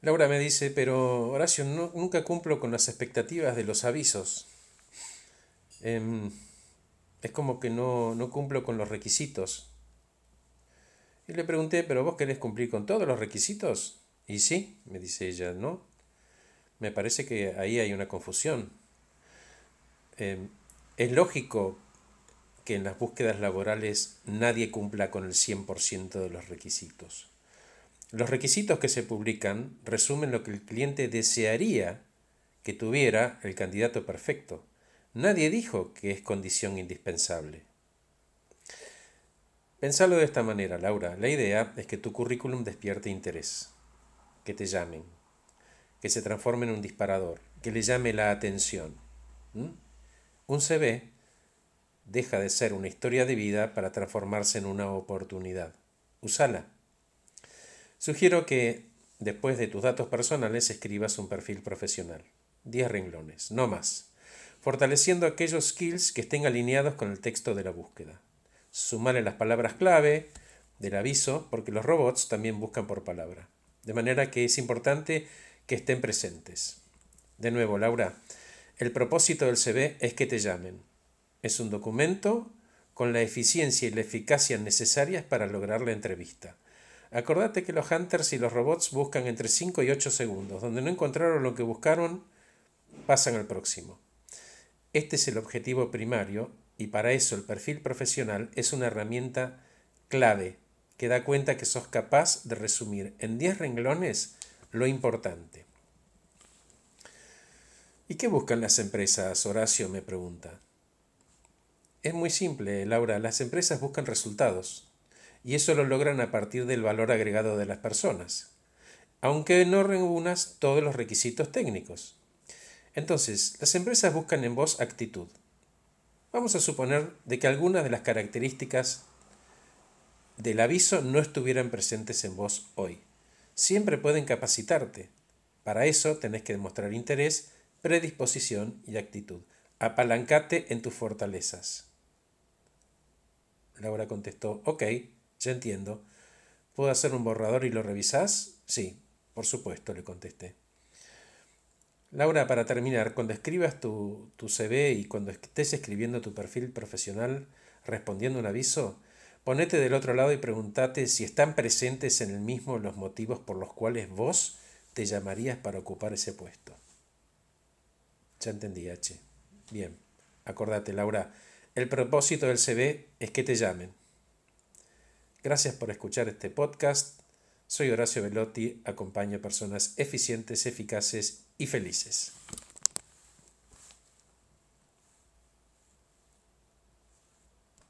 Laura me dice, pero Horacio, nunca cumplo con las expectativas de los avisos. Em, es como que no, no cumplo con los requisitos. Y le pregunté, ¿pero vos querés cumplir con todos los requisitos? Y sí, me dice ella, ¿no? Me parece que ahí hay una confusión. Em, es lógico que en las búsquedas laborales nadie cumpla con el 100% de los requisitos. Los requisitos que se publican resumen lo que el cliente desearía que tuviera el candidato perfecto. Nadie dijo que es condición indispensable. Pensalo de esta manera, Laura. La idea es que tu currículum despierte interés, que te llamen, que se transforme en un disparador, que le llame la atención. Un CV deja de ser una historia de vida para transformarse en una oportunidad. Usala. Sugiero que, después de tus datos personales, escribas un perfil profesional. Diez renglones, no más, fortaleciendo aquellos skills que estén alineados con el texto de la búsqueda. Sumale las palabras clave del aviso, porque los robots también buscan por palabra. De manera que es importante que estén presentes. De nuevo, Laura, el propósito del CV es que te llamen. Es un documento con la eficiencia y la eficacia necesarias para lograr la entrevista. Acordate que los hunters y los robots buscan entre 5 y 8 segundos. Donde no encontraron lo que buscaron, pasan al próximo. Este es el objetivo primario y para eso el perfil profesional es una herramienta clave que da cuenta que sos capaz de resumir en 10 renglones lo importante. ¿Y qué buscan las empresas? Horacio me pregunta. Es muy simple, Laura. Las empresas buscan resultados y eso lo logran a partir del valor agregado de las personas, aunque no reúnas todos los requisitos técnicos. Entonces, las empresas buscan en vos actitud, Vamos a suponer de que algunas de las características del aviso no estuvieran presentes en vos hoy. Siempre pueden capacitarte. Para eso tenés que demostrar interés, predisposición y actitud. Apalancate en tus fortalezas. Laura contestó, ok, ya entiendo. ¿Puedo hacer un borrador y lo revisás? Sí, por supuesto, le contesté. Laura, para terminar, cuando escribas tu, tu CV y cuando estés escribiendo tu perfil profesional respondiendo un aviso, ponete del otro lado y pregúntate si están presentes en el mismo los motivos por los cuales vos te llamarías para ocupar ese puesto. Ya entendí, H. Bien, acordate, Laura, el propósito del CV es que te llamen. Gracias por escuchar este podcast. Soy Horacio Velotti, acompaño a personas eficientes, eficaces y felices.